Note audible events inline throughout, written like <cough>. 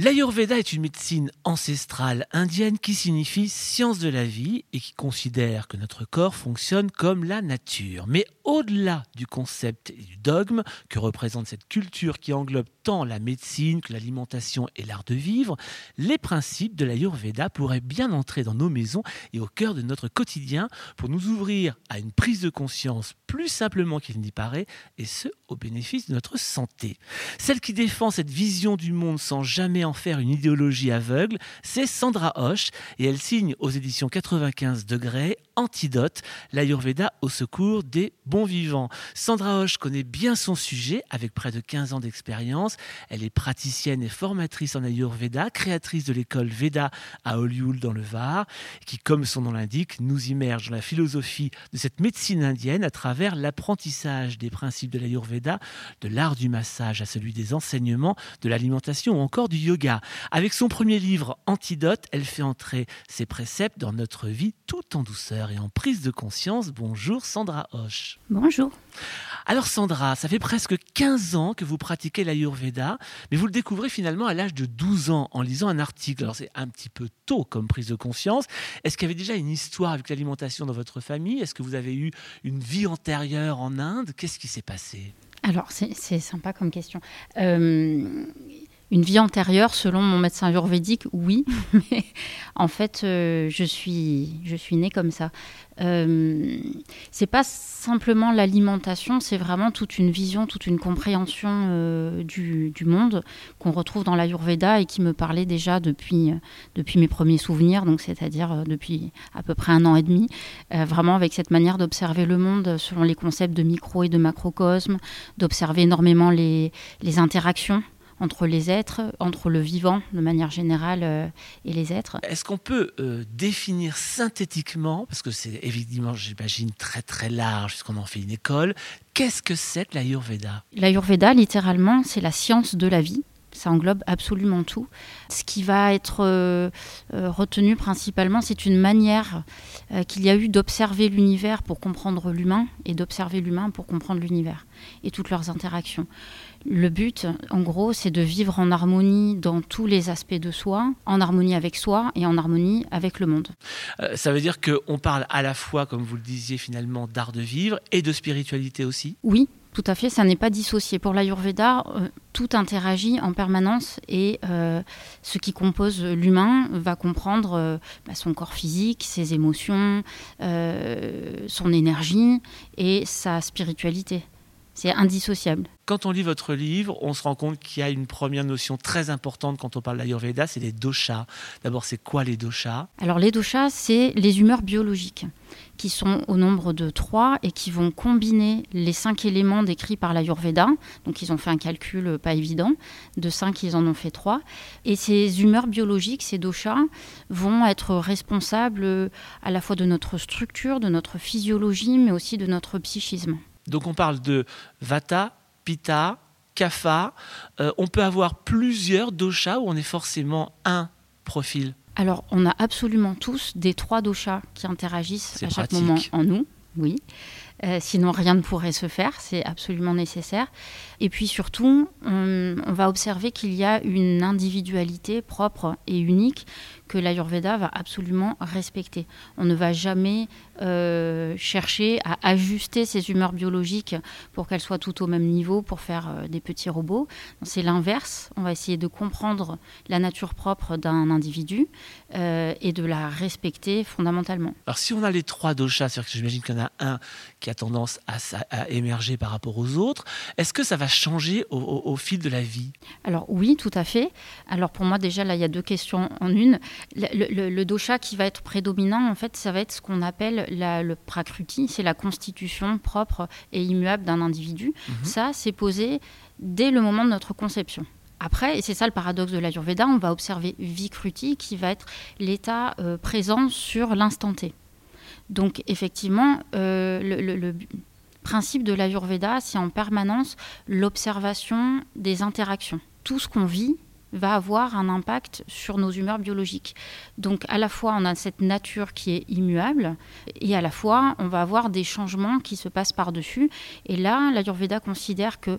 L'Ayurveda est une médecine ancestrale indienne qui signifie science de la vie et qui considère que notre corps fonctionne comme la nature. Au-delà du concept et du dogme que représente cette culture qui englobe tant la médecine que l'alimentation et l'art de vivre, les principes de l'Ayurveda pourraient bien entrer dans nos maisons et au cœur de notre quotidien pour nous ouvrir à une prise de conscience plus simplement qu'il n'y paraît, et ce, au bénéfice de notre santé. Celle qui défend cette vision du monde sans jamais en faire une idéologie aveugle, c'est Sandra Hoche, et elle signe aux éditions 95 degrés Antidote, l'Ayurveda au secours des bons vivants. Sandra Hoche connaît bien son sujet avec près de 15 ans d'expérience. Elle est praticienne et formatrice en Ayurveda, créatrice de l'école Veda à Hollywood dans le Var, qui, comme son nom l'indique, nous immerge dans la philosophie de cette médecine indienne à travers l'apprentissage des principes de l'Ayurveda, de l'art du massage à celui des enseignements, de l'alimentation ou encore du yoga. Avec son premier livre Antidote, elle fait entrer ses préceptes dans notre vie tout en douceur et en prise de conscience. Bonjour Sandra Hoche. Bonjour. Alors Sandra, ça fait presque 15 ans que vous pratiquez l'Ayurveda, mais vous le découvrez finalement à l'âge de 12 ans en lisant un article. Alors c'est un petit peu tôt comme prise de conscience. Est-ce qu'il y avait déjà une histoire avec l'alimentation dans votre famille? Est-ce que vous avez eu une vie antérieure en Inde? Qu'est-ce qui s'est passé? Alors, c'est sympa comme question. Euh, une vie antérieure, selon mon médecin ayurvédique, oui. <laughs> Mais en fait, euh, je, suis, je suis née comme ça. Euh, c'est pas simplement l'alimentation, c'est vraiment toute une vision, toute une compréhension euh, du, monde qu'on retrouve dans l'Ayurveda et qui me parlait déjà depuis, depuis mes premiers souvenirs, donc c'est-à-dire euh, depuis à peu près un an et demi. vraiment avec cette manière d'observer le monde selon les concepts de micro et de macrocosme, d'observer énormément les, les interactions entre les êtres, entre le vivant de manière générale euh, et les êtres. Est-ce qu'on peut euh, définir synthétiquement, parce que c'est évidemment, j'imagine, très très large, puisqu'on en fait une école, qu'est-ce que c'est que l'Ayurveda? L'Ayurveda, littéralement, c'est la science de la vie. Ça englobe absolument tout. Ce qui va être euh, retenu principalement, c'est une manière qu'il y a eu d'observer l'univers pour comprendre l'humain et d'observer l'humain pour comprendre l'univers et toutes leurs interactions. Le but, en gros, c'est de vivre en harmonie dans tous les aspects de soi, en harmonie avec soi et en harmonie avec le monde. Euh, ça veut dire qu'on parle à la fois, comme vous le disiez finalement, d'art de vivre et de spiritualité aussi? Oui, tout à fait, ça n'est pas dissocié. Pour l'Ayurveda, euh, tout interagit en permanence et euh, ce qui compose l'humain va comprendre bah, son corps physique, ses émotions, son énergie et sa spiritualité. C'est indissociable. Quand on lit votre livre, on se rend compte qu'il y a une première notion très importante quand on parle d'Ayurveda, c'est les doshas. D'abord, c'est quoi les doshas? Alors les doshas, c'est les humeurs biologiques qui sont au nombre de trois et qui vont combiner les cinq éléments décrits par l'Ayurveda. Donc ils ont fait un calcul pas évident. De cinq, ils en ont fait trois. Et ces humeurs biologiques, ces doshas, vont être responsables à la fois de notre structure, de notre physiologie, mais aussi de notre psychisme. Donc on parle de Vata, Pitta, Kapha. Euh, on peut avoir plusieurs doshas ou on est forcément un profil Alors on a absolument tous des trois doshas qui interagissent à chaque moment en nous. Oui. Euh, sinon, rien ne pourrait se faire. C'est absolument nécessaire. Et puis surtout, on, va observer qu'il y a une individualité propre et unique que l'Ayurveda va absolument respecter. On ne va jamais euh, chercher à ajuster ses humeurs biologiques pour qu'elles soient toutes au même niveau pour faire euh, des petits robots. C'est l'inverse. On va essayer de comprendre la nature propre d'un individu et de la respecter fondamentalement. Alors si on a les trois doshas, c'est-à-dire que j'imagine qu'il y en a un qui a tendance à, à émerger par rapport aux autres, est-ce que ça va changer au, fil de la vie? Alors oui, tout à fait. Alors pour moi déjà là, il y a deux questions en une. Le, dosha qui va être prédominant, en fait, ça va être ce qu'on appelle le prakruti, c'est la constitution propre et immuable d'un individu. Mhm. Ça, c'est posé dès le moment de notre conception. Après, et c'est ça le paradoxe de l'Ayurveda, on va observer Vikruti qui va être l'état euh, présent sur l'instant T. Donc effectivement, euh, le, principe de l'Ayurveda, c'est en permanence l'observation des interactions. Tout ce qu'on vit va avoir un impact sur nos humeurs biologiques. Donc à la fois on a cette nature qui est immuable et à la fois on va avoir des changements qui se passent par-dessus. Et là, l'Ayurveda considère que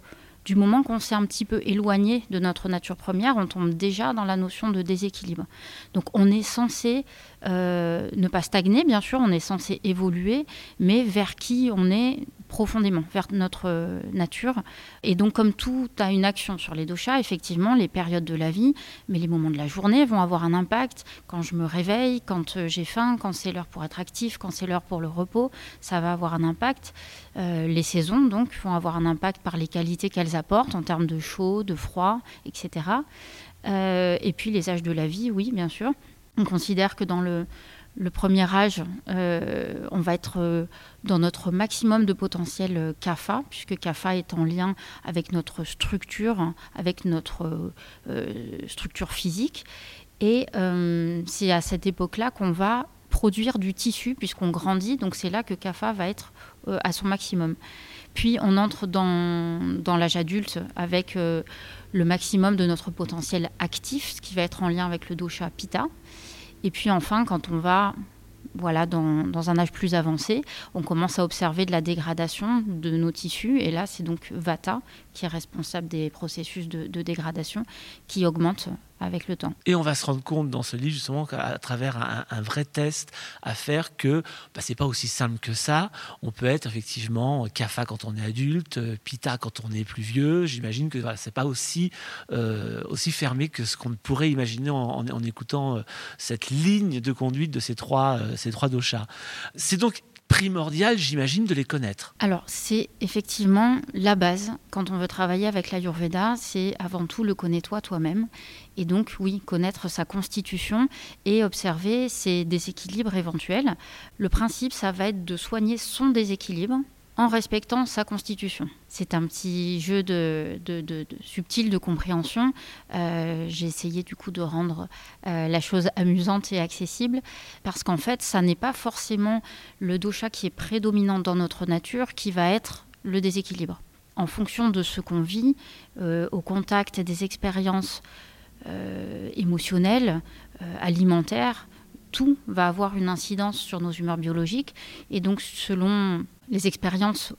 du moment qu'on s'est un petit peu éloigné de notre nature première, on tombe déjà dans la notion de déséquilibre. Donc on est censé euh, ne pas stagner, bien sûr, on est censé évoluer, mais vers qui on est profondément, vers notre euh, nature. Et donc comme tout a une action sur les doshas, effectivement, les périodes de la vie, mais les moments de la journée vont avoir un impact. Quand je me réveille, quand euh, j'ai faim, quand c'est l'heure pour être actif, quand c'est l'heure pour le repos, ça va avoir un impact. les saisons, donc, vont avoir un impact par les qualités qu'elles apportent en termes de chaud, de froid, etc. et puis les âges de la vie, oui, bien sûr. On considère que dans le, premier âge, euh, on va être euh, dans notre maximum de potentiel CAFA, euh, puisque CAFA est en lien avec notre structure, avec notre structure physique. Et c'est à cette époque-là qu'on va produire du tissu, puisqu'on grandit. Donc c'est là que CAFA va être à son maximum. Puis on entre dans, l'âge adulte avec le maximum de notre potentiel actif, ce qui va être en lien avec le dosha Pitta. Et puis enfin, quand on va voilà, dans, dans, un âge plus avancé, on commence à observer de la dégradation de nos tissus. Et là, c'est donc Vata qui est responsable des processus de, de dégradation qui augmentent avec le temps. Et on va se rendre compte dans ce livre justement qu'à travers un, vrai test à faire que bah, c'est pas aussi simple que ça. On peut être effectivement Kapha quand on est adulte, Pita quand on est plus vieux. J'imagine que voilà, c'est pas aussi euh, aussi fermé que ce qu'on pourrait imaginer en, écoutant euh, cette ligne de conduite de ces trois euh, ces trois. C'est donc primordial, j'imagine, de les connaître. Alors, c'est effectivement la base. Quand on veut travailler avec l'Ayurveda, c'est avant tout le connais-toi toi-même. Et donc, oui, connaître sa constitution et observer ses déséquilibres éventuels. Le principe, ça va être de soigner son déséquilibre en respectant sa constitution. C'est un petit jeu de, subtil de compréhension. Euh, j'ai essayé du coup de rendre euh, la chose amusante et accessible parce qu'en fait, ça n'est pas forcément le dosha qui est prédominant dans notre nature qui va être le déséquilibre. En fonction de ce qu'on vit, euh, au contact des expériences émotionnelles, alimentaires, tout va avoir une incidence sur nos humeurs biologiques. Et donc, selon les expériences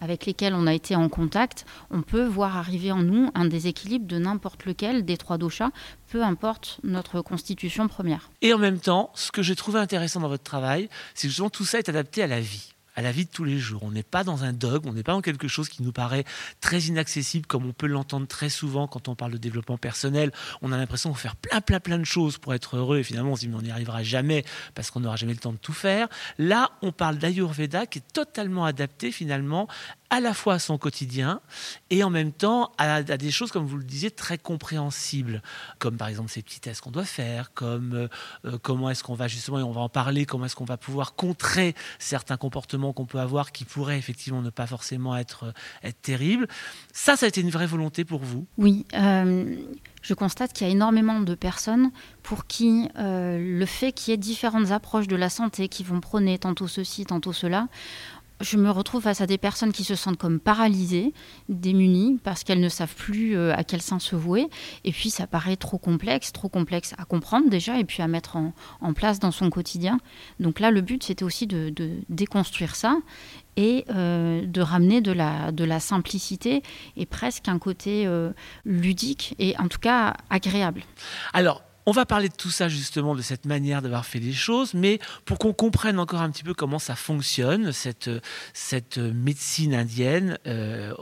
avec lesquelles on a été en contact, on peut voir arriver en nous un déséquilibre de n'importe lequel des trois doshas, peu importe notre constitution première. Et en même temps, ce que j'ai trouvé intéressant dans votre travail, c'est que tout ça est adapté à la vie à la vie de tous les jours. On n'est pas dans un dogme, on n'est pas dans quelque chose qui nous paraît très inaccessible, comme on peut l'entendre très souvent quand on parle de développement personnel. On a l'impression de faire plein, plein, plein de choses pour être heureux, et finalement on se dit mais on n'y arrivera jamais parce qu'on n'aura jamais le temps de tout faire. Là, on parle d'Ayurveda qui est totalement adapté finalement à la fois à son quotidien et en même temps à, des choses, comme vous le disiez, très compréhensibles, comme par exemple ces petits tests qu'on doit faire, comme euh, euh, comment est-ce qu'on va justement, et on va en parler, comment est-ce qu'on va pouvoir contrer certains comportements qu'on peut avoir qui pourraient effectivement ne pas forcément être, euh, être terribles. Ça, ça a été une vraie volonté pour vous? Oui. je constate qu'il y a énormément de personnes pour qui le fait qu'il y ait différentes approches de la santé qui vont prôner tantôt ceci, tantôt cela, je me retrouve face à des personnes qui se sentent comme paralysées, démunies, parce qu'elles ne savent plus euh, à quel sein se vouer. Et puis, ça paraît trop complexe, trop complexe à comprendre déjà, et puis à mettre en, place dans son quotidien. Donc là, le but, c'était aussi de, déconstruire ça et euh, de ramener de la, simplicité et presque un côté euh, ludique et en tout cas agréable. Alors, on va parler de tout ça justement, de cette manière d'avoir fait les choses, mais pour qu'on comprenne encore un petit peu comment ça fonctionne, cette, cette médecine indienne euh,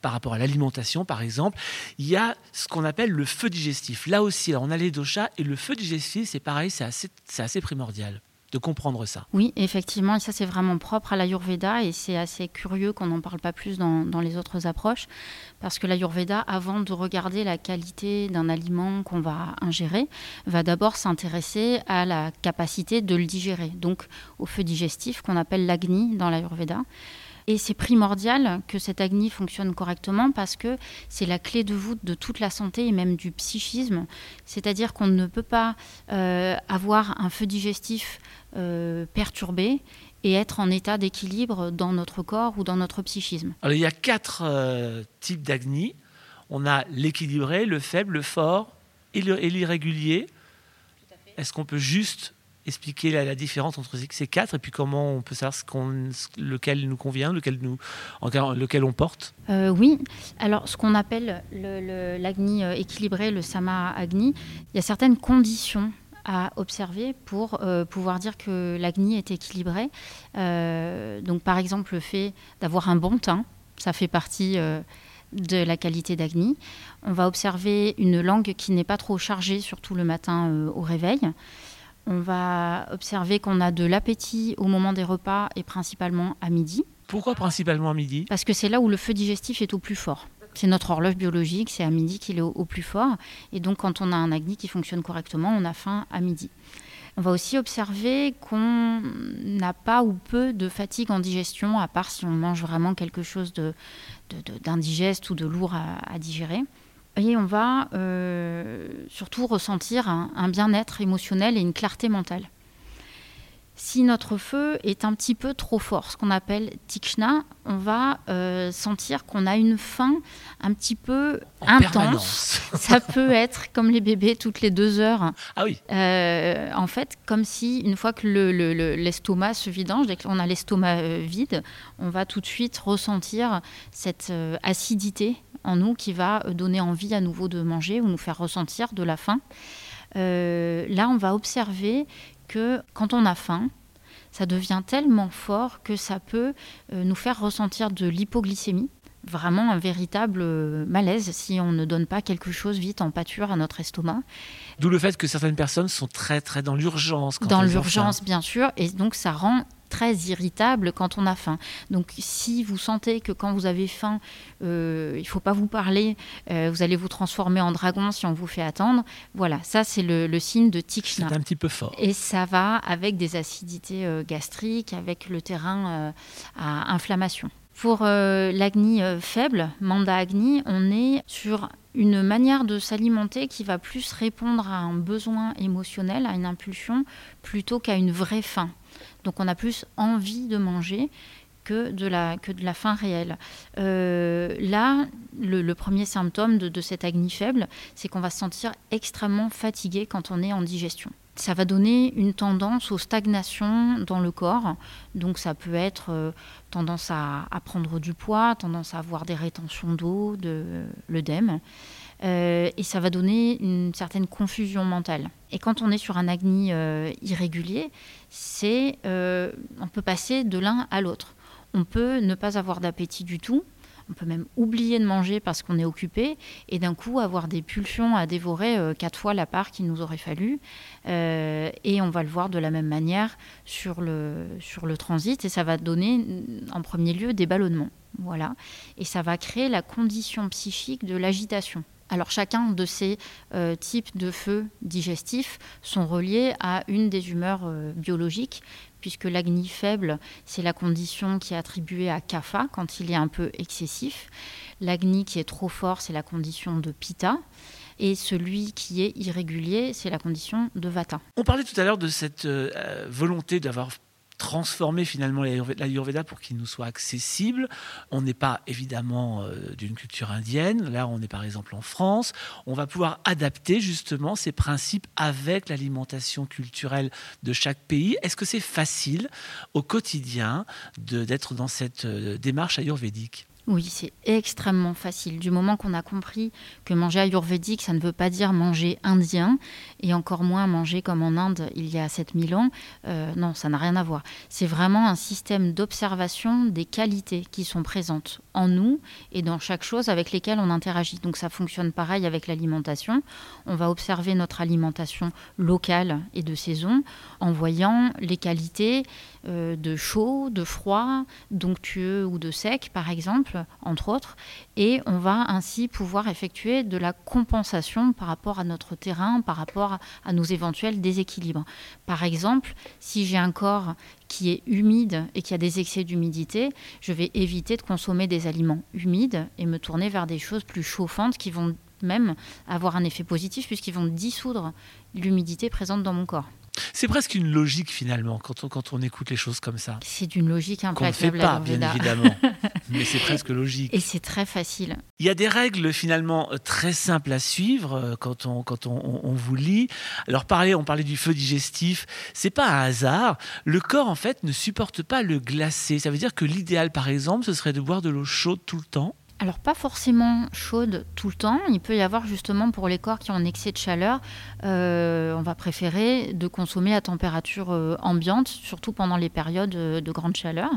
par rapport à l'alimentation par exemple, il y a ce qu'on appelle le feu digestif. Là aussi, on a les doshas et le feu digestif, c'est pareil, c'est assez, assez primordial de comprendre ça. Oui, effectivement, et ça c'est vraiment propre à l'Ayurveda et c'est assez curieux qu'on n'en parle pas plus dans, les autres approches parce que l'Ayurveda, avant de regarder la qualité d'un aliment qu'on va ingérer, va d'abord s'intéresser à la capacité de le digérer, donc au feu digestif qu'on appelle l'agni dans l'Ayurveda. Et c'est primordial que cette agni fonctionne correctement parce que c'est la clé de voûte de toute la santé et même du psychisme. C'est-à-dire qu'on ne peut pas euh, avoir un feu digestif euh, perturbé et être en état d'équilibre dans notre corps ou dans notre psychisme. Alors, il y a quatre euh, types d'agni. On a l'équilibré, le faible, le fort et l'irrégulier. Est-ce qu'on peut juste expliquer la, différence entre ces quatre et puis comment on peut savoir ce qu'on, lequel nous convient, lequel, nous, lequel on porte? Euh, Oui, alors ce qu'on appelle l'agni euh, équilibré, le sama agni, il y a certaines conditions à observer pour euh, pouvoir dire que l'agni est équilibré. donc par exemple le fait d'avoir un bon teint, ça fait partie de la qualité d'Agni. On va observer une langue qui n'est pas trop chargée, surtout le matin euh, au réveil. On va observer qu'on a de l'appétit au moment des repas et principalement à midi. Pourquoi principalement à midi? Parce que c'est là où le feu digestif est au plus fort. C'est notre horloge biologique, c'est à midi qu'il est au, plus fort. Et donc quand on a un agni qui fonctionne correctement, on a faim à midi. On va aussi observer qu'on n'a pas ou peu de fatigue en digestion, à part si on mange vraiment quelque chose d'indigeste ou de lourd à, digérer. Et on va euh, surtout ressentir un bien-être émotionnel et une clarté mentale si notre feu est un petit peu trop fort, ce qu'on appelle tikshna, on va euh, sentir qu'on a une faim un petit peu intense. <laughs> Ça peut être comme les bébés toutes les deux heures. Ah oui. Euh, en fait, comme si une fois que l'estomac se vidange, dès qu'on a l'estomac euh, vide, on va tout de suite ressentir cette acidité en nous qui va donner envie à nouveau de manger ou nous faire ressentir de la faim. là, on va observer que quand on a faim, ça devient tellement fort que ça peut euh, nous faire ressentir de l'hypoglycémie, vraiment un véritable euh, malaise si on ne donne pas quelque chose vite en pâture à notre estomac. D'où le fait que certaines personnes sont très très dans l'urgence. Dans l'urgence, bien sûr, et donc ça rend très irritable quand on a faim. Donc si vous sentez que quand vous avez faim, euh, il ne faut pas vous parler, euh, vous allez vous transformer en dragon si on vous fait attendre, voilà, ça c'est le, signe de Tikshna. C'est un petit peu fort. Et ça va avec des acidités euh, gastriques, avec le terrain à inflammation. Pour l'agni faible, Manda Agni, on est sur une manière de s'alimenter qui va plus répondre à un besoin émotionnel, à une impulsion, plutôt qu'à une vraie faim. Donc on a plus envie de manger que de la, faim réelle. Euh, là, le, premier symptôme de, de cette agni faible, c'est qu'on va se sentir extrêmement fatigué quand on est en digestion. Ça va donner une tendance aux stagnations dans le corps. Donc ça peut être euh, tendance à, prendre du poids, tendance à avoir des rétentions d'eau, de l'œdème. Euh, et ça va donner une certaine confusion mentale. Et quand on est sur un agni euh, irrégulier, c'est on peut passer de l'un à l'autre. On peut ne pas avoir d'appétit du tout, on peut même oublier de manger parce qu'on est occupé et d'un coup avoir des pulsions à dévorer quatre fois la part qu'il nous aurait fallu. et on va le voir de la même manière sur le, transit et ça va donner en premier lieu des ballonnements. Voilà. Et ça va créer la condition psychique de l'agitation. Alors chacun de ces euh, types de feux digestifs sont reliés à une des humeurs euh, biologiques, puisque l'agni faible, c'est la condition qui est attribuée à kapha quand il est un peu excessif. L'agni qui est trop fort, c'est la condition de pitta. Et celui qui est irrégulier, c'est la condition de vata. On parlait tout à l'heure de cette euh, volonté d'avoir transformer finalement l'Ayurveda pour qu'il nous soit accessible. On n'est pas évidemment euh, d'une culture indienne, là on est par exemple en France. On va pouvoir adapter justement ces principes avec l'alimentation culturelle de chaque pays. Est-ce que c'est facile au quotidien d'être dans cette euh, démarche ayurvédique? Oui, c'est extrêmement facile. Du moment qu'on a compris que manger ayurvédique, ça ne veut pas dire manger indien, et encore moins manger comme en Inde il y a 7000 ans, euh, non, ça n'a rien à voir. C'est vraiment un système d'observation des qualités qui sont présentes en nous et dans chaque chose avec lesquelles on interagit. Donc ça fonctionne pareil avec l'alimentation. On va observer notre alimentation locale et de saison en voyant les qualités euh, de chaud, de froid, d'onctueux ou de sec, par exemple, entre autres. Et on va ainsi pouvoir effectuer de la compensation par rapport à notre terrain, par rapport à nos éventuels déséquilibres. Par exemple, si j'ai un corps qui est humide et qui a des excès d'humidité, je vais éviter de consommer des aliments humides et me tourner vers des choses plus chauffantes qui vont même avoir un effet positif puisqu'ils vont dissoudre l'humidité présente dans mon corps. C'est presque une logique finalement quand on, quand on écoute les choses comme ça. C'est d'une logique Qu'on ne implacable. fait pas, bien évidemment. <laughs> Mais c'est presque logique. Et c'est très facile. Il y a des règles finalement très simples à suivre euh, quand on, quand on- on vous lit. Alors parler, on parlait du feu digestif, c'est pas un hasard. Le corps en fait ne supporte pas le glacé. Ça veut dire que l'idéal par exemple, ce serait de boire de l'eau chaude tout le temps. Alors pas forcément chaude tout le temps. Il peut y avoir justement pour les corps qui ont un excès de chaleur, euh, on va préférer de consommer à température euh, ambiante, surtout pendant les périodes euh, de grande chaleur.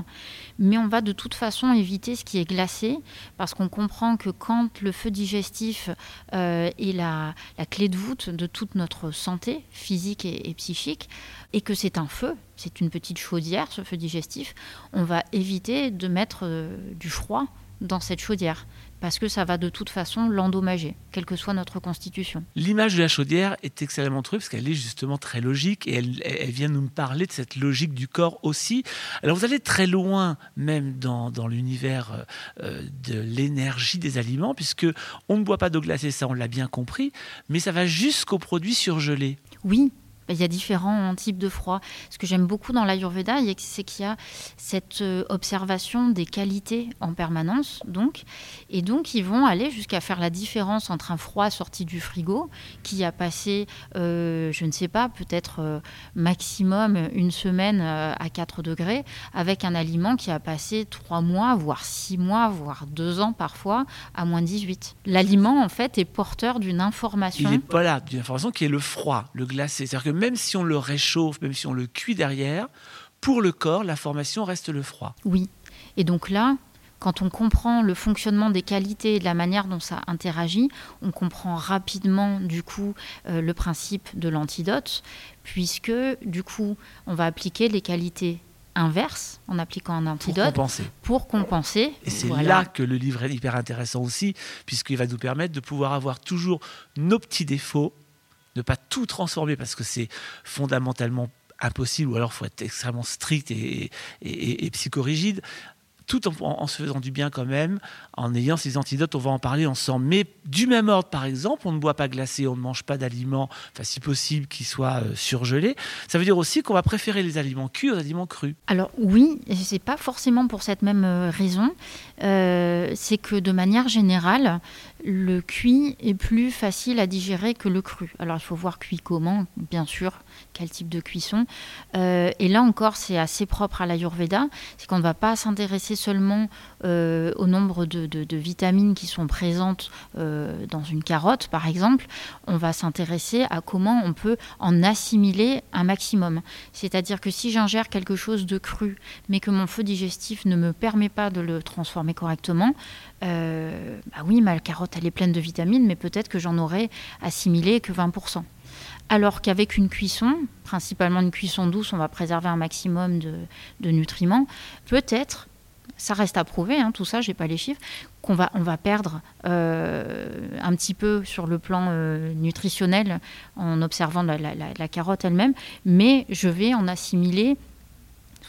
Mais on va de toute façon éviter ce qui est glacé parce qu'on comprend que quand le feu digestif est la, clé de voûte de toute notre santé physique et, psychique, et que c'est un feu, c'est une petite chaudière, ce feu digestif, on va éviter de mettre du froid dans cette chaudière, parce que ça va de toute façon l'endommager, quelle que soit notre constitution. L'image de la chaudière est excellemment trouvée parce qu'elle est justement très logique et elle, elle vient nous parler de cette logique du corps aussi. Alors vous allez très loin même dans, dans l'univers euh, de l'énergie des aliments puisque on ne boit pas d'eau glacée, ça on l'a bien compris, mais ça va jusqu'aux produits surgelés. Oui, il y a différents types de froid. Ce que j'aime beaucoup dans l'Ayurveda, c'est qu'il y a cette euh, observation des qualités en permanence, donc, et donc ils vont aller jusqu'à faire la différence entre un froid sorti du frigo, qui a passé, euh, je ne sais pas, peut-être euh, maximum une semaine à 4 degrés, avec un aliment qui a passé 3 mois, voire 6 mois, voire 2 ans parfois, à moins 18. L'aliment, en fait, est porteur d'une information. Il n'est pas là d'une information qui est le froid, le glacé. C'est-à-dire que même si on le réchauffe, même si on le cuit derrière, pour le corps, l'information reste le froid. Oui. Et donc là, quand on comprend le fonctionnement des qualités et de la manière dont ça interagit, on comprend rapidement du coup euh, le principe de l'antidote, puisque du coup on va appliquer les qualités inverses en appliquant un Pour antidote compenser. pour compenser. Et c'est Voilà. là que le livre est hyper intéressant aussi, puisqu'il va nous permettre de pouvoir avoir toujours nos petits défauts, ne pas tout transformer parce que c'est fondamentalement impossible, ou alors il faut être extrêmement strict et, et- et- psychorigide, tout en se faisant du bien quand même, en ayant ces antidotes, on va en parler ensemble. Mais du même ordre, par exemple, on ne boit pas glacé, on ne mange pas d'aliments, enfin si possible, qui soient euh, surgelés. Ça veut dire aussi qu'on va préférer les aliments cuits aux aliments crus. Alors oui, et c'est pas forcément pour cette même euh, raison. Euh, c'est que de manière générale, le cuit est plus facile à digérer que le cru. Alors il faut voir cuit comment, bien sûr, quel type de cuisson. Euh, et là encore, c'est assez propre à l'Ayurveda, c'est qu'on ne va pas s'intéresser seulement euh, au nombre de, vitamines qui sont présentes euh, dans une carotte, par exemple. On va s'intéresser à comment on peut en assimiler un maximum. C'est-à-dire que si j'ingère quelque chose de cru, mais que mon feu digestif ne me permet pas de le transformer correctement, euh, bah oui, ma carotte, elle est pleine de vitamines, mais peut-être que j'en aurais assimilé que 20%. Alors qu'avec une cuisson, principalement une cuisson douce, on va préserver un maximum de, nutriments, peut-être, ça reste à prouver, hein, tout ça, j'ai pas les chiffres, qu'on va, on va perdre euh, un petit peu sur le plan euh, nutritionnel en observant la carotte elle-même, mais je vais en assimiler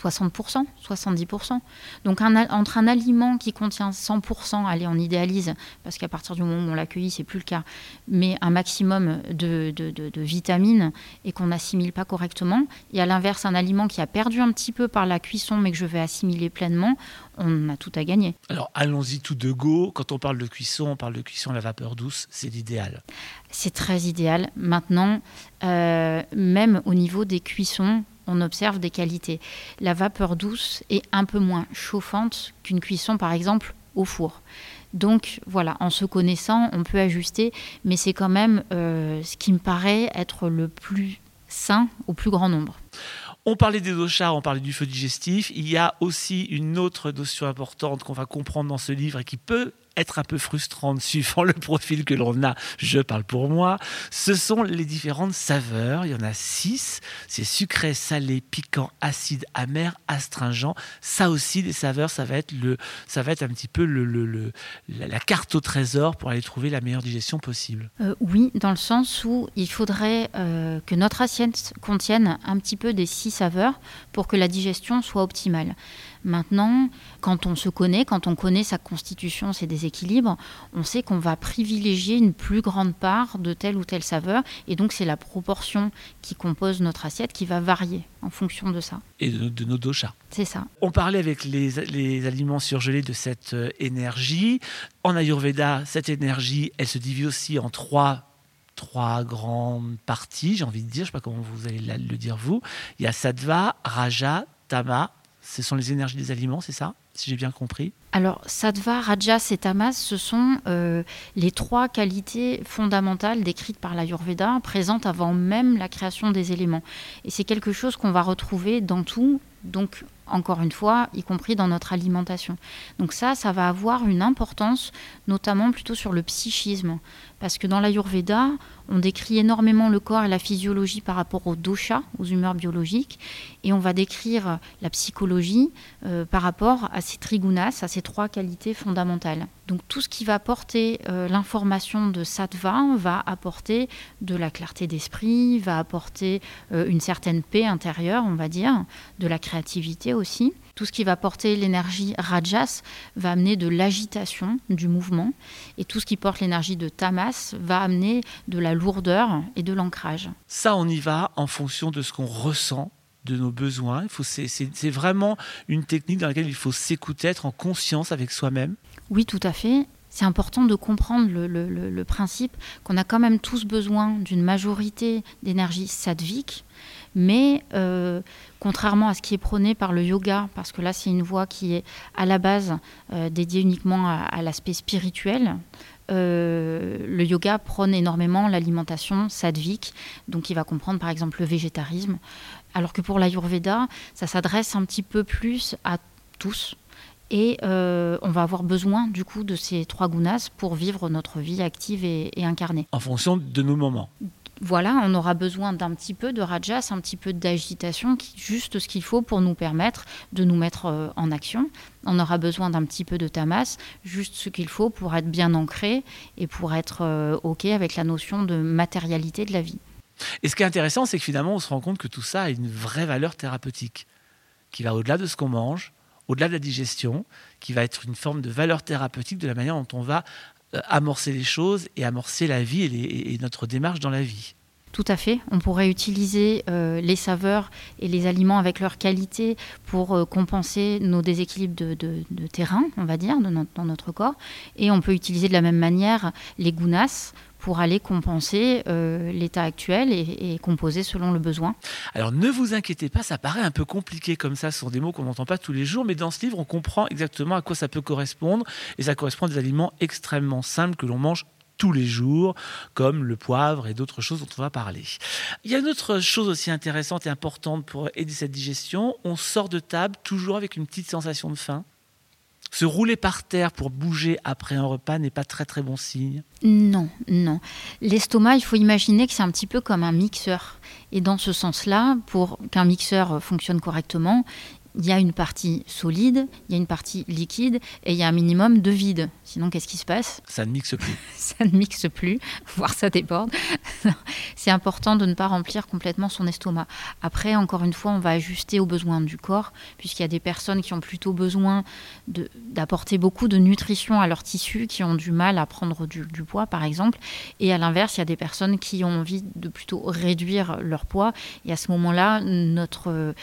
60%, 70%. Donc un entre un aliment qui contient 100%, allez on idéalise, parce qu'à partir du moment où on l'accueille, c'est plus le cas, mais un maximum de, de- de- de vitamines et qu'on n'assimile pas correctement, et à l'inverse un aliment qui a perdu un petit peu par la cuisson mais que je vais assimiler pleinement, on a tout à gagner. Alors allons-y tout de go. Quand on parle de cuisson, on parle de cuisson à la vapeur douce, c'est l'idéal. C'est très idéal. Maintenant, euh, même au niveau des cuissons, on observe des qualités. La vapeur douce est un peu moins chauffante qu'une cuisson, par exemple, au four. Donc voilà, en se connaissant, on peut ajuster, mais c'est quand même euh, ce qui me paraît être le plus sain au plus grand nombre. On parlait des doshas, on parlait du feu digestif. Il y a aussi une autre notion importante qu'on va comprendre dans ce livre et qui peut être un peu frustrante <laughs> suivant le profil que l'on a. Je parle pour moi. Ce sont les différentes saveurs. Il y en a six. C'est sucré, salé, piquant, acide, amer, astringent. Ça aussi, les saveurs, ça va être le, ça va être un petit peu le, la carte au trésor pour aller trouver la meilleure digestion possible. Euh, oui, dans le sens où il faudrait euh, que notre assiette contienne un petit peu des six saveurs pour que la digestion soit optimale. Maintenant, quand on se connaît, quand on connaît sa constitution, ses déséquilibres, on sait qu'on va privilégier une plus grande part de telle ou telle saveur. Et donc, c'est la proportion qui compose notre assiette qui va varier en fonction de ça. Et de, nos doshas. C'est ça. On parlait avec les, les aliments surgelés de cette euh, énergie. En Ayurveda, cette énergie, elle se divise aussi en trois trois grandes parties, j'ai envie de dire, je ne sais pas comment vous allez le dire vous. Il y a sattva, raja, tama. Ce sont les énergies des aliments, c'est ça Si j'ai bien compris? Alors, sattva, rajas et tamas, ce sont euh, les trois qualités fondamentales décrites par l'Ayurveda, présentes avant même la création des éléments. Et c'est quelque chose qu'on va retrouver dans tout, donc encore une fois, y compris dans notre alimentation. Donc ça, ça va avoir une importance, notamment plutôt sur le psychisme. Parce que dans l'Ayurveda, on décrit énormément le corps et la physiologie par rapport aux doshas, aux humeurs biologiques, et on va décrire la psychologie euh, par rapport à ces trigunas, à ces trois qualités fondamentales. Donc tout ce qui va apporter euh, l'information de sattva va apporter de la clarté d'esprit, va apporter euh, une certaine paix intérieure, on va dire, de la créativité aussi. Tout ce qui va porter l'énergie rajas va amener de l'agitation, du mouvement. Et tout ce qui porte l'énergie de tamas va amener de la lourdeur et de l'ancrage. Ça, on y va en fonction de ce qu'on ressent de nos besoins. C'est vraiment une technique dans laquelle il faut s'écouter, être en conscience avec soi-même. Oui, tout à fait. C'est important de comprendre le, principe qu'on a quand même tous besoin d'une majorité d'énergie sattvique, mais euh, contrairement à ce qui est prôné par le yoga, parce que là c'est une voie qui est à la base euh, dédiée uniquement à, l'aspect spirituel, euh, le yoga prône énormément l'alimentation sadvique, donc il va comprendre par exemple le végétarisme, alors que pour l'ayurveda, ça s'adresse un petit peu plus à tous. Et on va avoir besoin du coup de ces trois gunas pour vivre notre vie active et incarnée. En fonction de nos moments voilà, on aura besoin d'un petit peu de rajas, un petit peu d'agitation, juste ce qu'il faut pour nous permettre de nous mettre euh, en action. On aura besoin d'un petit peu de tamas, juste ce qu'il faut pour être bien ancré et pour être euh, OK avec la notion de matérialité de la vie. Et ce qui est intéressant, c'est que finalement, on se rend compte que tout ça a une vraie valeur thérapeutique, qui va au-delà de ce qu'on mange, au-delà de la digestion, qui va être une forme de valeur thérapeutique de la manière dont on va amorcer les choses et amorcer la vie et, notre démarche dans la vie. Tout à fait. On pourrait utiliser euh, les saveurs et les aliments avec leur qualité pour euh, compenser nos déséquilibres de, terrain, on va dire, dans notre corps. Et on peut utiliser de la même manière les gunas pour aller compenser euh, l'état actuel et, composer selon le besoin. Alors ne vous inquiétez pas, ça paraît un peu compliqué comme ça, ce sont des mots qu'on n'entend pas tous les jours, mais dans ce livre, on comprend exactement à quoi ça peut correspondre, et ça correspond à des aliments extrêmement simples que l'on mange tous les jours, comme le poivre et d'autres choses dont on va parler. Il y a une autre chose aussi intéressante et importante pour aider cette digestion, on sort de table toujours avec une petite sensation de faim. Se rouler par terre pour bouger après un repas n'est pas très très bon signe. Non, non. L'estomac, il faut imaginer que c'est un petit peu comme un mixeur. Et dans ce sens-là, pour qu'un mixeur fonctionne correctement, il y a une partie solide, il y a une partie liquide et il y a un minimum de vide. Sinon, qu'est-ce qui se passe? Ça ne mixe plus. <laughs> ça ne mixe plus, <laughs> voire ça déborde. <laughs> C'est important de ne pas remplir complètement son estomac. Après, encore une fois, on va ajuster aux besoins du corps, puisqu'il y a des personnes qui ont plutôt besoin d'apporter beaucoup de nutrition à leurs tissus, qui ont du mal à prendre du, du poids, par exemple. Et à l'inverse, il y a des personnes qui ont envie de plutôt réduire leur poids. Et à ce moment-là, notre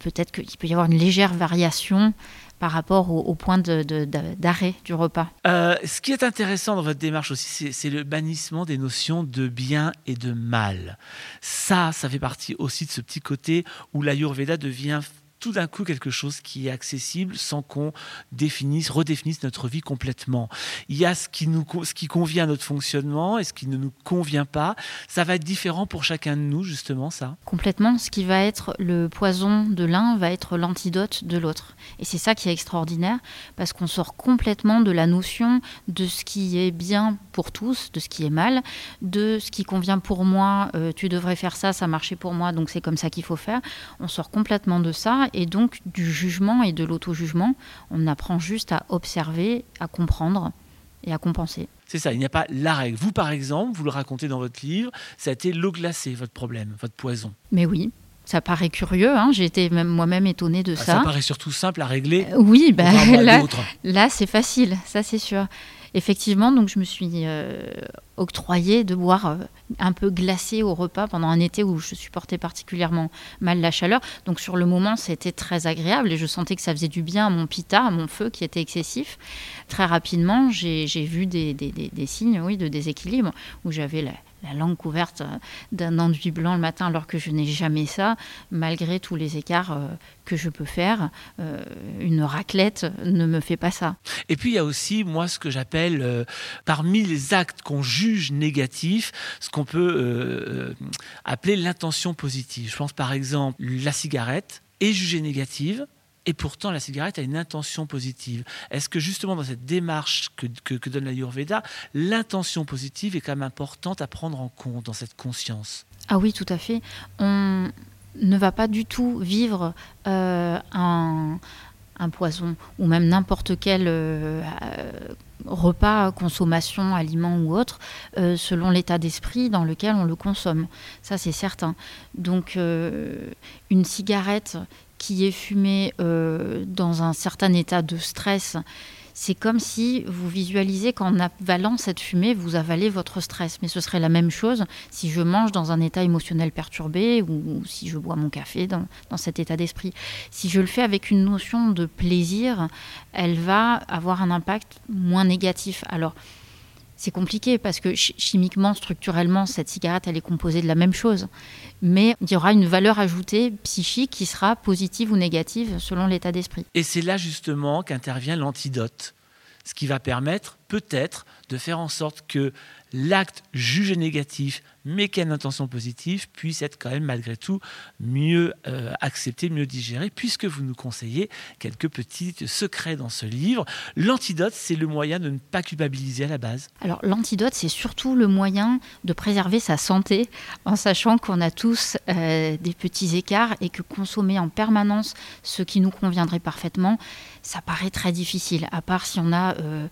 peut-être qu'il peut y avoir une légère variation par rapport au, point d'arrêt du repas. Euh, ce qui est intéressant dans votre démarche aussi, c'est le bannissement des notions de bien et de mal. Ça, ça fait partie aussi de ce petit côté où l'Ayurveda devient tout d'un coup quelque chose qui est accessible sans qu'on définisse, redéfinisse notre vie complètement. Il y a ce qui, nous, ce qui convient à notre fonctionnement et ce qui ne nous convient pas. Ça va être différent pour chacun de nous, justement, ça Complètement. Ce qui va être le poison de l'un va être l'antidote de l'autre. Et c'est ça qui est extraordinaire, parce qu'on sort complètement de la notion de ce qui est bien pour tous, de ce qui est mal, de ce qui convient pour moi, euh, tu devrais faire ça, ça marchait pour moi, donc c'est comme ça qu'il faut faire. On sort complètement de ça et donc du jugement et de l'auto-jugement. On apprend juste à observer, à comprendre et à compenser. C'est ça, il n'y a pas la règle. Vous, par exemple, vous le racontez dans votre livre, ça a été l'eau glacée, votre problème, votre poison. Mais oui, Ça paraît curieux, hein, j'ai été même moi-même étonnée de Ah, ça. Ça paraît surtout simple à régler. Euh, oui, bah, <laughs> là, là c'est facile, ça c'est sûr. Effectivement, donc je me suis euh, octroyé de boire euh, un peu glacé au repas pendant un été où je supportais particulièrement mal la chaleur. Donc sur le moment, c'était très agréable et je sentais que ça faisait du bien à mon pita, à mon feu qui était excessif. Très rapidement, j'ai vu des- des signes oui, de déséquilibre où j'avais la, la langue couverte euh, d'un enduit blanc le matin alors que je n'ai jamais ça, malgré tous les écarts euh, que je peux faire. Euh, une raclette ne me fait pas ça. Et puis il y a aussi, moi, ce que j'appelle, parmi les actes qu'on juge négatifs, ce qu'on peut appeler l'intention positive. Je pense par exemple, la cigarette est jugée négative. Et pourtant, la cigarette a une intention positive. Est-ce que justement dans cette démarche que, que, donne l'Ayurveda, l'intention positive est quand même importante à prendre en compte dans cette conscience? Ah oui, tout à fait. On ne va pas du tout vivre euh, un, poison ou même n'importe quel euh, euh, repas, consommation, aliment ou autre, selon l'état d'esprit dans lequel on le consomme. Ça, c'est certain. Donc, une cigarette qui est fumée euh, dans un certain état de stress, c'est comme si vous visualisez qu'en avalant cette fumée, vous avalez votre stress. Mais ce serait la même chose si je mange dans un état émotionnel perturbé ou si je bois mon café dans cet état d'esprit. Si je le fais avec une notion de plaisir, elle va avoir un impact moins négatif. Alors, c'est compliqué parce que chi- chimiquement, structurellement, cette cigarette, elle est composée de la même chose. Mais il y aura une valeur ajoutée psychique qui sera positive ou négative selon l'état d'esprit. Et c'est là justement qu'intervient l'antidote, ce qui va permettre peut-être de faire en sorte que l'acte jugé négatif, mais qui a une intention positive, puisse être quand même malgré tout mieux euh, accepté, mieux digéré, puisque vous nous conseillez quelques petits secrets dans ce livre. L'antidote, c'est le moyen de ne pas culpabiliser à la base. Alors l'antidote, c'est surtout le moyen de préserver sa santé en sachant qu'on a tous euh, des petits écarts et que consommer en permanence ce qui nous conviendrait parfaitement, ça paraît très difficile, à part si on a... euh,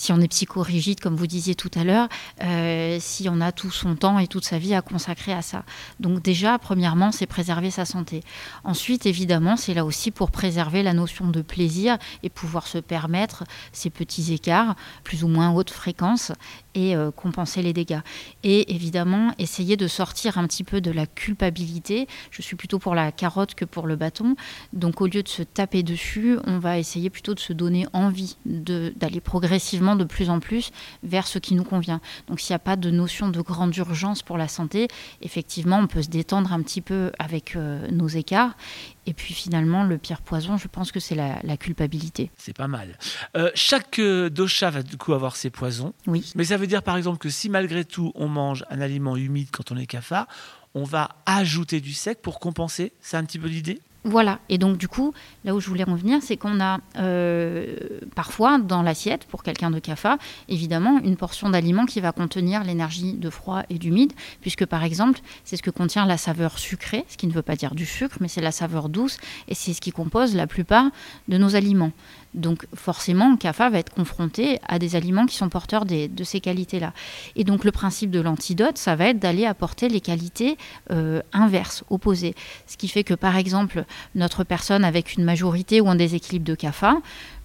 si on est psychorigide, comme vous disiez tout à l'heure, euh, si on a tout son temps et toute sa vie à consacrer à ça. Donc déjà, premièrement, c'est préserver sa santé. Ensuite, évidemment, c'est là aussi pour préserver la notion de plaisir et pouvoir se permettre ces petits écarts, plus ou moins haute fréquence, et euh, compenser les dégâts. Et évidemment, essayer de sortir un petit peu de la culpabilité. Je suis plutôt pour la carotte que pour le bâton. Donc au lieu de se taper dessus, on va essayer plutôt de se donner envie d'aller progressivement de plus en plus vers ce qui nous convient. Donc s'il n'y a pas de notion de grande urgence pour la santé, effectivement, on peut se détendre un petit peu avec euh, nos écarts. Et puis finalement, le pire poison, je pense que c'est la, la culpabilité. C'est pas mal. Euh, chaque euh, dosha va du coup avoir ses poisons. Oui. Mais ça veut dire par exemple que si malgré tout on mange un aliment humide quand on est cafard, on va ajouter du sec pour compenser? C'est un petit peu l'idée? Voilà, et donc du coup, là où je voulais en venir, c'est qu'on a euh, parfois dans l'assiette, pour quelqu'un de CAFA, évidemment, une portion d'aliment qui va contenir l'énergie de froid et d'humide, puisque par exemple, c'est ce que contient la saveur sucrée, ce qui ne veut pas dire du sucre, mais c'est la saveur douce, et c'est ce qui compose la plupart de nos aliments. Donc forcément, CAFA va être confronté à des aliments qui sont porteurs de ces qualités-là. Et donc le principe de l'antidote, ça va être d'aller apporter les qualités euh, inverses, opposées. Ce qui fait que par exemple, notre personne avec une majorité ou un déséquilibre de CAFA,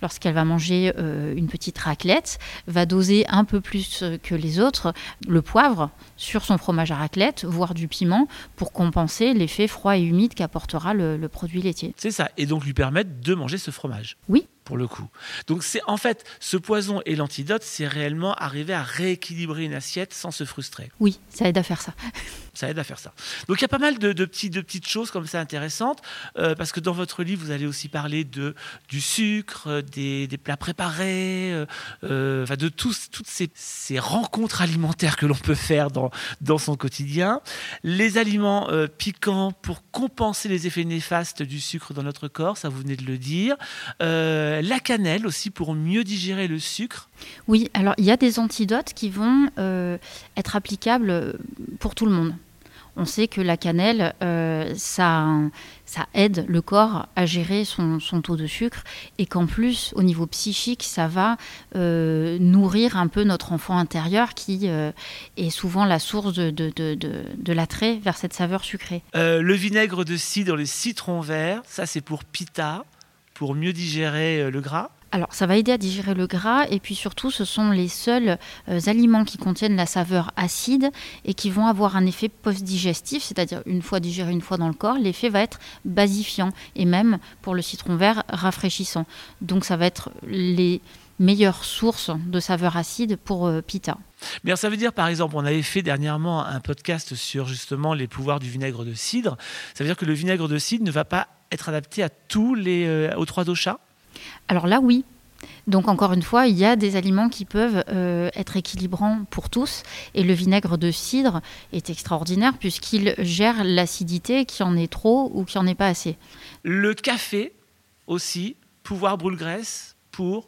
lorsqu'elle va manger euh, une petite raclette, va doser un peu plus euh, que les autres le poivre sur son fromage à raclette, voire du piment, pour compenser l'effet froid et humide qu'apportera le, le produit laitier. C'est ça. Et donc lui permettre de manger ce fromage. Oui. Pour le coup. Donc c'est en fait ce poison et l'antidote, c'est réellement arriver à rééquilibrer une assiette sans se frustrer. Oui, ça aide à faire ça. <laughs> Ça aide à faire ça. Donc il y a pas mal de, de petits, de petites choses comme ça intéressantes, euh, parce que dans votre livre, vous allez aussi parler de, du sucre, des, plats préparés, euh, euh, enfin, de toutes ces, ces rencontres alimentaires que l'on peut faire dans, dans son quotidien. Les aliments euh, piquants pour compenser les effets néfastes du sucre dans notre corps, ça vous venez de le dire. La cannelle aussi pour mieux digérer le sucre. Oui, alors il y a des antidotes qui vont être applicables pour tout le monde. On sait que la cannelle, euh, ça, aide le corps à gérer son, taux de sucre et qu'en plus, au niveau psychique, ça va euh, nourrir un peu notre enfant intérieur qui est souvent la source de l'attrait vers cette saveur sucrée. le vinaigre de cidre, les citrons verts, ça c'est pour pita, pour mieux digérer le gras alors, ça va aider à digérer le gras et puis surtout, ce sont les seuls euh, aliments qui contiennent la saveur acide et qui vont avoir un effet post-digestif, c'est-à-dire une fois digéré, une fois dans le corps, l'effet va être basifiant et même pour le citron vert rafraîchissant. Donc, ça va être les meilleures sources de saveur acide pour euh, pita. Mais ça veut dire, par exemple, on avait fait dernièrement un podcast sur justement les pouvoirs du vinaigre de cidre. Ça veut dire que le vinaigre de cidre ne va pas être adapté à tous les, euh, aux trois doshas? Alors là, oui. Donc encore une fois, il y a des aliments qui peuvent euh, être équilibrants pour tous. Et le vinaigre de cidre est extraordinaire puisqu'il gère l'acidité, qui en est trop ou qui en est pas assez. Le café aussi, pouvoir brûle-graisse pour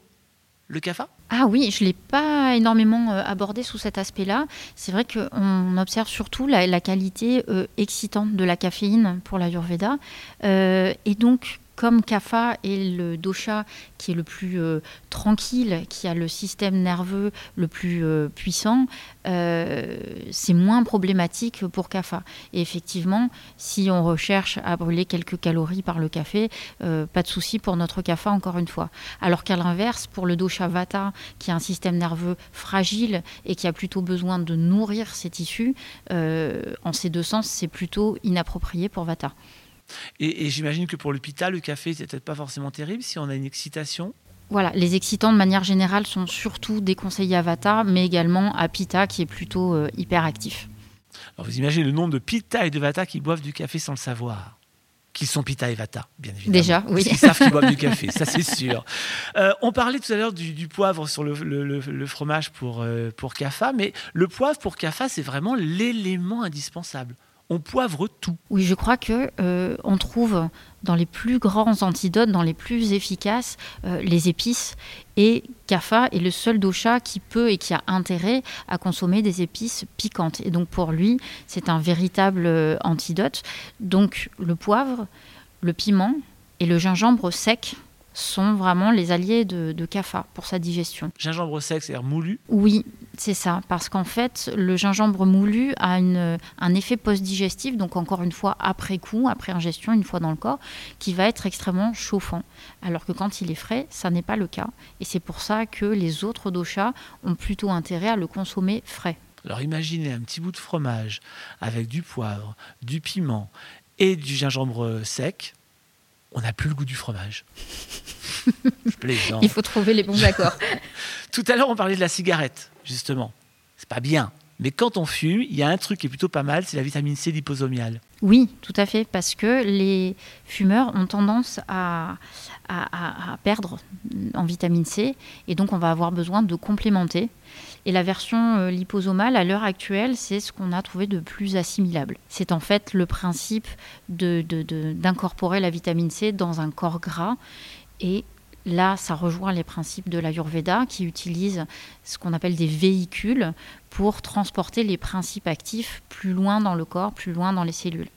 le CAFA? Ah oui, je ne l'ai pas énormément euh, abordé sous cet aspect-là. C'est vrai qu'on observe surtout la, qualité euh, excitante de la caféine pour la Yurveda. et donc, comme Kapha est le dosha qui est le plus euh, tranquille, qui a le système nerveux le plus euh, puissant, euh, c'est moins problématique pour Kapha. Et effectivement, si on recherche à brûler quelques calories par le café, pas de souci pour notre Kapha, encore une fois. Alors qu'à l'inverse, pour le dosha Vata, qui a un système nerveux fragile et qui a plutôt besoin de nourrir ses tissus, en ces deux sens, c'est plutôt inapproprié pour Vata. Et, j'imagine que pour le pita, le café, c'est peut-être pas forcément terrible si on a une excitation. Voilà, les excitants de manière générale sont surtout déconseillés à Vata, mais également à Pitta qui est plutôt euh, hyper actif. Alors vous imaginez le nombre de Pitta et de Vata qui boivent du café sans le savoir qui sont Pitta et Vata, bien évidemment. Déjà, oui. Ils savent qu'ils boivent du café, <laughs> ça c'est sûr. Euh, on parlait tout à l'heure du, poivre sur le, fromage pour, euh, pour Kafa, mais le poivre pour Kafa, c'est vraiment l'élément indispensable on poivre tout. Oui, je crois que euh, on trouve dans les plus grands antidotes, dans les plus efficaces, euh, les épices. Et Kapha est le seul dosha qui peut et qui a intérêt à consommer des épices piquantes. Et donc pour lui, c'est un véritable euh, antidote. Donc le poivre, le piment et le gingembre sec sont vraiment les alliés de, de Kapha pour sa digestion. Gingembre sec, c'est-à-dire moulu Oui, c'est ça, parce qu'en fait, le gingembre moulu a une, un effet post-digestif, donc encore une fois après coup, après ingestion, une fois dans le corps, qui va être extrêmement chauffant. Alors que quand il est frais, ça n'est pas le cas. Et c'est pour ça que les autres doshas ont plutôt intérêt à le consommer frais. Alors imaginez un petit bout de fromage avec du poivre, du piment et du gingembre sec on n'a plus le goût du fromage. <laughs> Il faut trouver les bons accords. <laughs> Tout à l'heure, on parlait de la cigarette, justement. C'est pas bien. Mais quand on fume, il y a un truc qui est plutôt pas mal, c'est la vitamine C liposomiale. Oui, tout à fait, parce que les fumeurs ont tendance à, à, perdre en vitamine C, et donc on va avoir besoin de complémenter. Et la version euh, liposomale, à l'heure actuelle, c'est ce qu'on a trouvé de plus assimilable. C'est en fait le principe d'incorporer de, la vitamine C dans un corps gras. Et là, ça rejoint les principes de l'Ayurveda qui utilise ce qu'on appelle des véhicules pour transporter les principes actifs plus loin dans le corps, plus loin dans les cellules.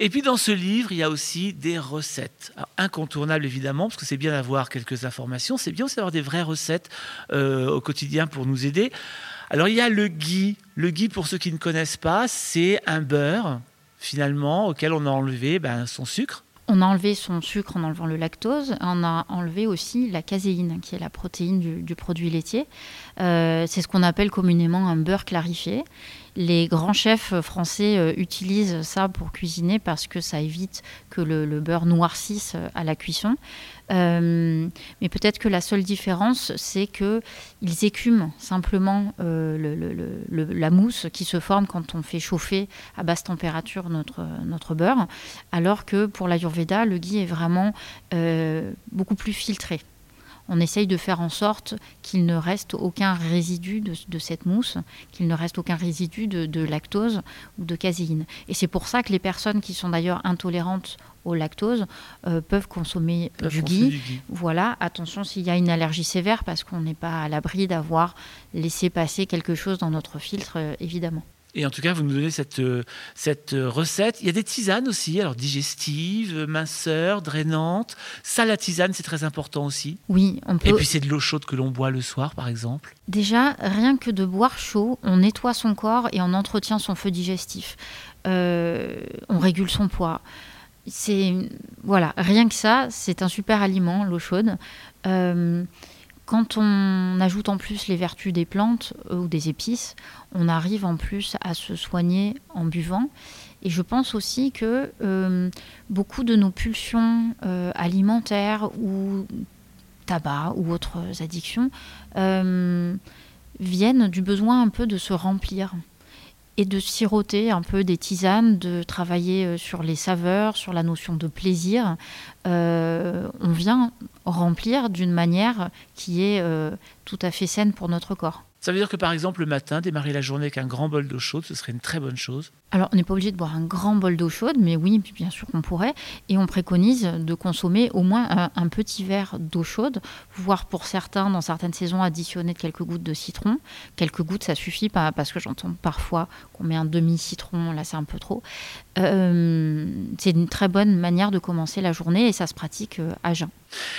Et puis dans ce livre, il y a aussi des recettes. incontournables évidemment, parce que c'est bien d'avoir quelques informations, c'est bien aussi d'avoir des vraies recettes euh, au quotidien pour nous aider. Alors il y a le ghee. Le ghee, pour ceux qui ne connaissent pas, c'est un beurre finalement auquel on a enlevé ben, son sucre. On a enlevé son sucre en enlevant le lactose. On a enlevé aussi la caséine, qui est la protéine du, produit laitier. Euh, c'est ce qu'on appelle communément un beurre clarifié. Les grands chefs français euh, utilisent ça pour cuisiner parce que ça évite que le, beurre noircisse euh, à la cuisson. Mais peut-être que la seule différence, c'est qu'ils écument simplement la mousse qui se forme quand on fait chauffer à basse température notre, notre beurre, alors que pour l'Ayurveda, le ghee est vraiment beaucoup plus filtré on essaye de faire en sorte qu'il ne reste aucun résidu de, cette mousse, qu'il ne reste aucun résidu de, lactose ou de caséine. Et c'est pour ça que les personnes qui sont d'ailleurs intolérantes au lactose euh, peuvent consommer du, ghee. Voilà, attention s'il y a une allergie sévère parce qu'on n'est pas à l'abri d'avoir laissé passer quelque chose dans notre filtre, euh, évidemment. Et en tout cas, vous nous donnez cette, euh, cette euh, recette. Il y a des tisanes aussi, alors digestives, minceurs, drainantes. Ça, la tisane, c'est très important aussi. Oui, on peut. Et puis c'est de l'eau chaude que l'on boit le soir, par exemple. Déjà, rien que de boire chaud, on nettoie son corps et on entretient son feu digestif. Euh, on régule son poids. C'est voilà, rien que ça, c'est un super aliment, l'eau chaude. Quand on ajoute en plus les vertus des plantes euh, ou des épices, on arrive en plus à se soigner en buvant. Et je pense aussi que euh, beaucoup de nos pulsions euh, alimentaires ou tabac ou autres addictions viennent du besoin un peu de se remplir et de siroter un peu des tisanes, de travailler euh, sur les saveurs, sur la notion de plaisir. Euh, on vient remplir d'une manière qui est euh, tout à fait saine pour notre corps. Ça veut dire que par exemple le matin, démarrer la journée avec un grand bol d'eau chaude, ce serait une très bonne chose. Alors on n'est pas obligé de boire un grand bol d'eau chaude, mais oui, bien sûr qu'on pourrait. Et on préconise de consommer au moins un, petit verre d'eau chaude, voire pour certains, dans certaines saisons, additionner quelques gouttes de citron. Quelques gouttes, ça suffit pas, parce que j'entends parfois qu'on met un demi-citron, là c'est un peu trop. Euh, c'est une très bonne manière de commencer la journée et ça se pratique euh, à jeun.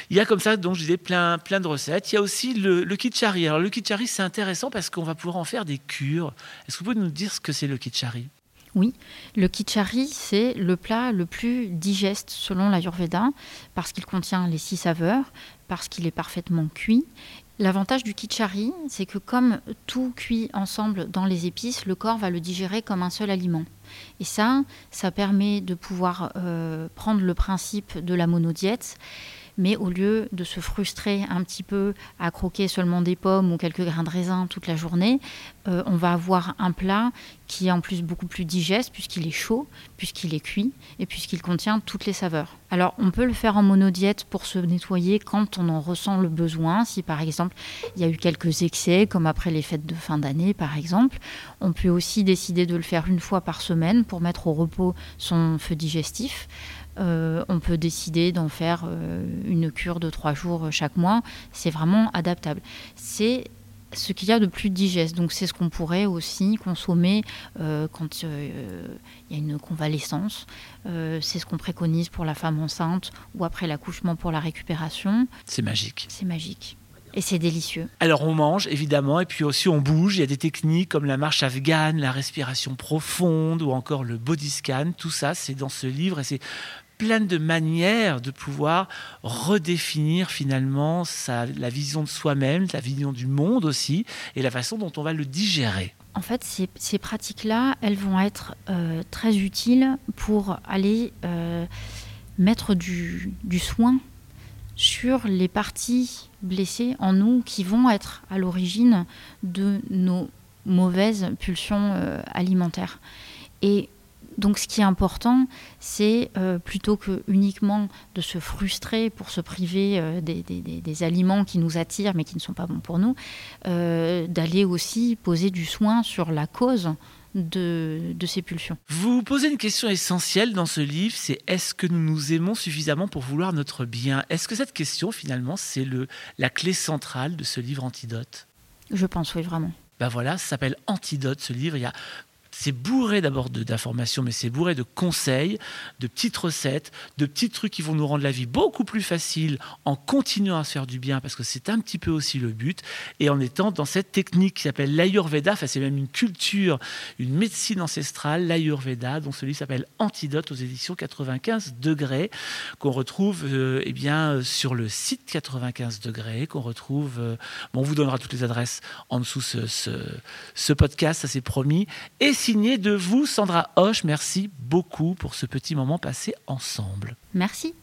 Il y a comme ça, donc je disais, plein, plein de recettes. Il y a aussi le, le kitchari. Alors le kitchari, c'est intéressant parce qu'on va pouvoir en faire des cures. Est-ce que vous pouvez nous dire ce que c'est le kitchari oui, le kitchari, c'est le plat le plus digeste selon l'Ayurveda, parce qu'il contient les six saveurs, parce qu'il est parfaitement cuit. L'avantage du kitchari, c'est que comme tout cuit ensemble dans les épices, le corps va le digérer comme un seul aliment. Et ça, ça permet de pouvoir euh, prendre le principe de la monodiète mais au lieu de se frustrer un petit peu à croquer seulement des pommes ou quelques grains de raisin toute la journée, euh, on va avoir un plat qui est en plus beaucoup plus digeste puisqu'il est chaud, puisqu'il est cuit et puisqu'il contient toutes les saveurs. Alors on peut le faire en monodiète pour se nettoyer quand on en ressent le besoin, si par exemple il y a eu quelques excès comme après les fêtes de fin d'année par exemple. On peut aussi décider de le faire une fois par semaine pour mettre au repos son feu digestif. Euh, on peut décider d'en faire euh, une cure de trois jours chaque mois. C'est vraiment adaptable. C'est ce qu'il y a de plus digeste. Donc c'est ce qu'on pourrait aussi consommer euh, quand il y a une convalescence. c'est ce qu'on préconise pour la femme enceinte ou après l'accouchement pour la récupération. C'est magique. C'est magique. Et c'est délicieux. Alors on mange évidemment et puis aussi on bouge. Il y a des techniques comme la marche afghane, la respiration profonde ou encore le body scan. Tout ça c'est dans ce livre et c'est plein de manières de pouvoir redéfinir finalement la vision de soi-même, la vision du monde aussi, et la façon dont on va le digérer. En fait, ces, pratiques-là, elles vont être euh, très utiles pour aller euh, mettre du, soin sur les parties blessées en nous qui vont être à l'origine de nos mauvaises pulsions euh, alimentaires. Et donc ce qui est important, c'est euh, plutôt que uniquement de se frustrer pour se priver euh, des, aliments qui nous attirent mais qui ne sont pas bons pour nous, euh, d'aller aussi poser du soin sur la cause de, ces pulsions. Vous posez une question essentielle dans ce livre, c'est est-ce que nous nous aimons suffisamment pour vouloir notre bien? Est-ce que cette question finalement c'est la clé centrale de ce livre Antidote? Je pense oui vraiment. Ben voilà, ça s'appelle Antidote ce livre. Il y a c'est bourré d'abord d'informations, mais c'est bourré de conseils, de petites recettes, de petits trucs qui vont nous rendre la vie beaucoup plus facile en continuant à se faire du bien, parce que c'est un petit peu aussi le but, et en étant dans cette technique qui s'appelle l'Ayurveda, enfin c'est même une culture, une médecine ancestrale, l'Ayurveda, dont ce livre s'appelle Antidote aux éditions 95 degrés, qu'on retrouve euh, eh bien, sur le site 95 degrés, qu'on retrouve, euh, bon, on vous donnera toutes les adresses en dessous ce, ce, ce podcast, ça c'est promis, et de vous, Sandra Hoche. Merci beaucoup pour ce petit moment passé ensemble. Merci.